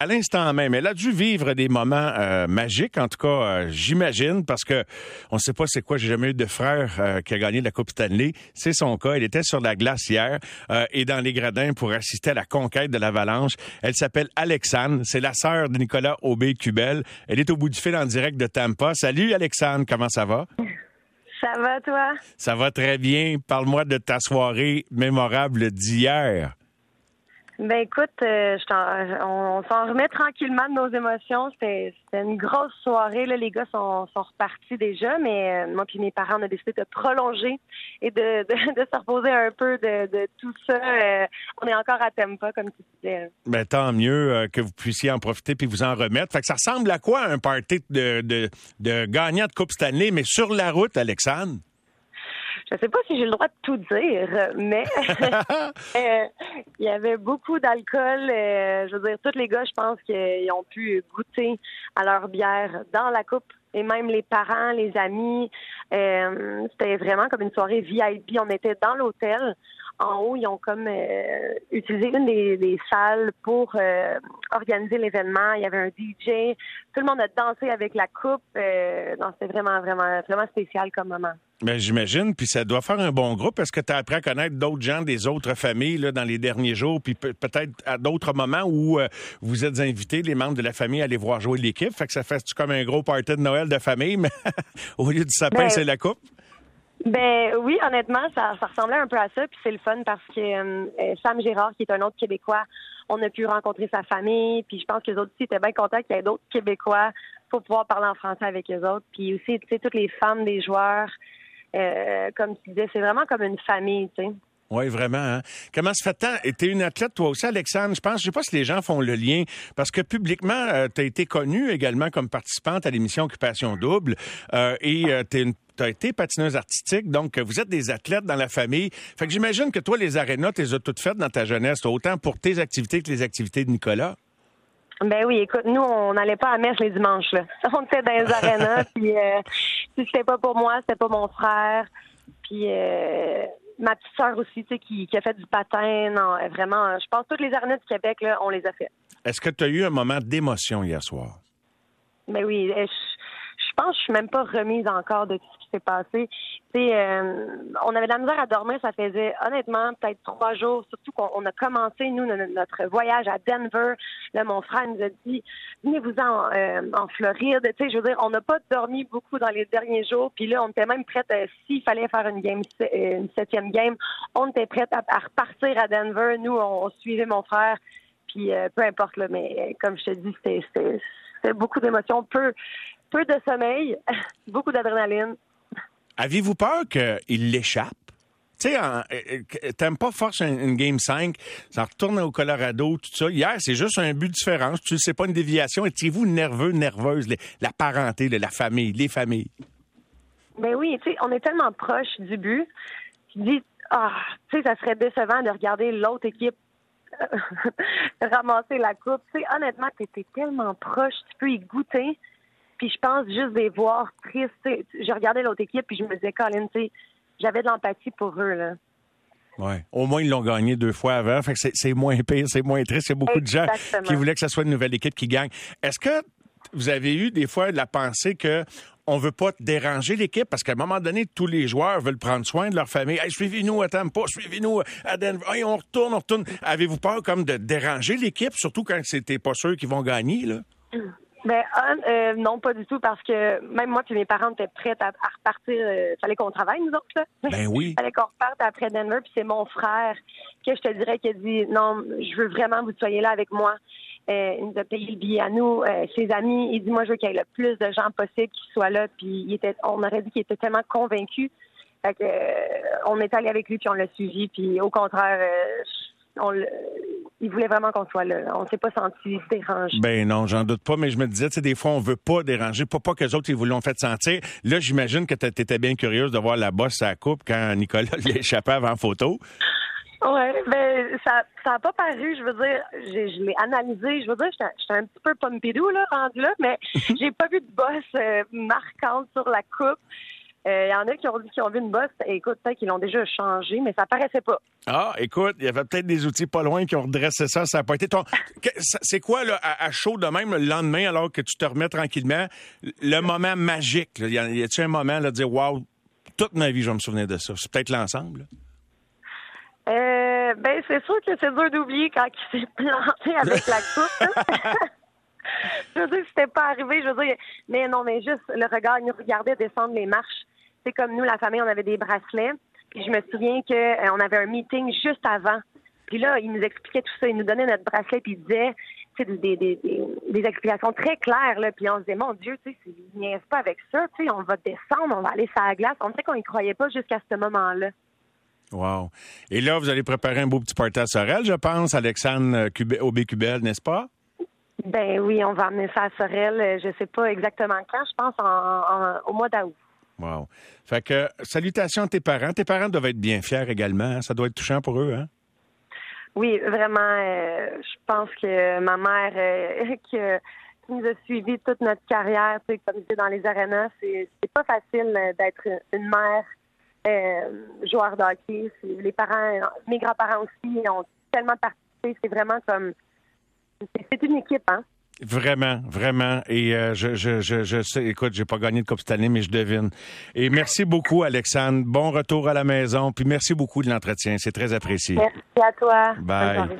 À l'instant même, elle a dû vivre des moments euh, magiques, en tout cas, euh, j'imagine, parce que on ne sait pas c'est quoi. J'ai jamais eu de frère euh, qui a gagné la Coupe Stanley. C'est son cas. Elle était sur la glace hier et dans les gradins pour assister à la conquête de l'Avalanche. Elle s'appelle Alexandre. C'est la sœur de Nicolas Aubé-Cubel. Elle est au bout du fil en direct de Tampa. Salut Alexandre, comment ça va? Ça va, toi? Ça va très bien. Parle-moi de ta soirée mémorable d'hier. Ben écoute, euh, on, s'en remet tranquillement de nos émotions. C'était une grosse soirée. Là. Les gars sont, sont repartis déjà, mais euh, moi puis mes parents, on a décidé de prolonger et de, de, se reposer un peu de, tout ça. Euh, on est encore à Tempa, comme tu disais. Ben, tant mieux que vous puissiez en profiter puis vous en remettre. Fait que ça ressemble à quoi un party de, de, de gagnant de Coupe Stanley, mais sur la route, Alexandre? Je ne sais pas si j'ai le droit de tout dire, mais euh, il y avait beaucoup d'alcool. Euh, je veux dire, tous les gars, je pense qu'ils ont pu goûter à leur bière dans la coupe. Et même les parents, les amis, euh, c'était vraiment comme une soirée VIP. On était dans l'hôtel en haut, ils ont comme euh, utilisé une des, salles pour euh, organiser l'événement. Il y avait un DJ. Tout le monde a dansé avec la coupe. Euh, c'était vraiment, vraiment, vraiment spécial comme moment. Ben, j'imagine, puis ça doit faire un bon groupe. Est-ce que tu as appris à connaître d'autres gens des autres familles là, dans les derniers jours, puis peut-être à d'autres moments où vous êtes invités, les membres de la famille, à aller voir jouer l'équipe? Fait que ça fait comme un gros party de Noël de famille, mais au lieu du sapin, ben, c'est la coupe? Ben oui, honnêtement, ça, ça, ressemblait un peu à ça. Puis c'est le fun parce que euh, Sam Gérard, qui est un autre Québécois, on a pu rencontrer sa famille. Puis je pense que les autres aussi étaient bien contents qu'il y ait d'autres Québécois pour pouvoir parler en français avec les autres. Puis aussi, tu sais, toutes les femmes des joueurs, euh, comme tu disais, c'est vraiment comme une famille, tu sais. Oui, vraiment. Hein? Comment se fait-il? Et tu es une athlète, toi aussi, Alexandre. Je pense, je sais pas si les gens font le lien, parce que publiquement, euh, tu as été connue également comme participante à l'émission Occupation Double, euh, et euh, tu as été patineuse artistique, donc vous êtes des athlètes dans la famille. Fait que j'imagine que toi, les arénas, tu les as toutes faites dans ta jeunesse, autant pour tes activités que les activités de Nicolas. Ben oui, écoute, nous, on n'allait pas à messe les dimanches. Là. On était dans les arénas, puis euh, si c'était pas pour moi, c'était pas mon frère. Puis ma petite sœur aussi, tu sais, qui, a fait du patin. Non, vraiment, je pense que toutes les arénas du Québec, là, on les a fait. Est-ce que tu as eu un moment d'émotion hier soir? Ben oui, je, je pense que je suis même pas remise encore de s'est passé. Euh, on avait de la misère à dormir, ça faisait honnêtement peut-être trois jours, surtout qu'on a commencé, nous, notre voyage à Denver. Là, mon frère nous a dit, venez-vous-en euh, en Floride. Je veux dire, on n'a pas dormi beaucoup dans les derniers jours, puis là, on était même prête, euh, s'il fallait faire une game, une septième game, on était prête à, repartir à Denver. Nous, on, suivait mon frère, puis peu importe, là, mais comme je te dis, c'était beaucoup d'émotions, peu, peu de sommeil, beaucoup d'adrénaline. Avez-vous peur qu'il l'échappe? Tu sais, euh, euh, t'aimes pas force une, Game 5, ça retourne au Colorado, tout ça. Hier, c'est juste un but différent. Tu sais pas une déviation. Étiez-vous nerveux, nerveuse, la parenté, la famille, les familles? Ben oui, tu sais, on est tellement proche du but. Tu dis, ah, tu sais, ça serait décevant de regarder l'autre équipe ramasser la coupe. Tu sais, honnêtement, t'étais tellement proche, tu peux y goûter. Puis je pense juste des voir tristes. Je regardais l'autre équipe puis je me disais, Colin, j'avais de l'empathie pour eux. Là. Ouais. Au moins, ils l'ont gagné deux fois avant. Fait que c'est moins pire, c'est moins triste. Il y a beaucoup de gens qui voulaient que ce soit une nouvelle équipe qui gagne. Est-ce que vous avez eu des fois la pensée que on veut pas déranger l'équipe parce qu'à un moment donné, tous les joueurs veulent prendre soin de leur famille? Hey, suivez-nous à Tampa, suivez-nous à Denver. Hey, on retourne, on retourne. Avez-vous peur comme de déranger l'équipe, surtout quand c'était pas sûr qu'ils vont gagner, là? Ben euh, non, pas du tout, parce que même moi et mes parents étaient prêts à, repartir. Il euh, fallait qu'on travaille, nous autres. Là. Ben oui. fallait qu'on reparte après Denver, puis c'est mon frère que je te dirais qui a dit non, je veux vraiment que vous soyez là avec moi. Euh, il nous a payé le billet à nous, ses amis. Il dit moi je veux qu'il y ait le plus de gens possible qui soient là. Puis il était, on aurait dit qu'il était tellement convaincu. Fait que, on est allé avec lui puis on l'a suivi. Puis au contraire, on, il voulait vraiment qu'on soit là. On s'est pas senti dérangé. Ben non, j'en doute pas, mais je me disais, tu sais, des fois, on veut pas déranger, pas pas que les autres, ils vous l'ont fait sentir. Là, j'imagine que tu étais bien curieuse de voir la bosse à la coupe quand Nicolas l'échappait avant photo. Oui, ben ça ça a pas paru, je veux dire, je l'ai analysé, je veux dire, j'étais un petit peu pompidou là, rendu là, mais j'ai pas vu de bosse euh, marquante sur la coupe. Il y en a qui ont dit qu'ils ont vu une bosse. Écoute, peut-être qu'ils l'ont déjà changé, mais ça paraissait pas. Ah, écoute, il y avait peut-être des outils pas loin qui ont redressé ça. Ça n'a pas été ton. C'est quoi, là, à, chaud de même, le lendemain, alors que tu te remets tranquillement, le moment magique? Y a-t-il un moment, là, de dire, waouh, toute ma vie, je vais me souvenir de ça? C'est peut-être l'ensemble? Euh, ben, c'est sûr que c'est dur d'oublier quand il s'est planté avec la coupe. je veux dire, c'était pas arrivé, je veux dire, mais non, mais juste le regard, il nous regardait descendre les marches. Comme nous, la famille, on avait des bracelets. Puis je me souviens qu'on euh, avait un meeting juste avant. Puis là, il nous expliquait tout ça. Il nous donnait notre bracelet, puis il disait des, des, des, explications très claires. Là. Puis on se disait, mon Dieu, tu sais, il niaise pas avec ça. Tu sais, on va descendre, on va aller sur la glace. On sait qu'on y croyait pas jusqu'à ce moment-là. Wow. Et là, vous allez préparer un beau petit party à Sorel, je pense, Alexandre euh, Aubé-Cubel, n'est-ce pas? Ben oui, on va amener ça à Sorel. Euh, je sais pas exactement quand. Je pense en, au mois d'août. Wow. Fait que, salutations à tes parents. Tes parents doivent être bien fiers également. Hein? Ça doit être touchant pour eux, hein? Oui, vraiment. Euh, je pense que ma mère, qui, nous a suivi toute notre carrière, tu sais, comme je dis, dans les arénas, c'est pas facile d'être une mère euh, joueurs d'hockey. Les parents, mes grands-parents aussi ont tellement participé. C'est vraiment comme. C'est une équipe, hein? Vraiment, vraiment. Et euh, je, je, je, je, sais, écoute, j'ai pas gagné de Coupe cette année, mais je devine. Et merci beaucoup, Alexandre. Bon retour à la maison. Puis merci beaucoup de l'entretien. C'est très apprécié. Merci à toi. Bye.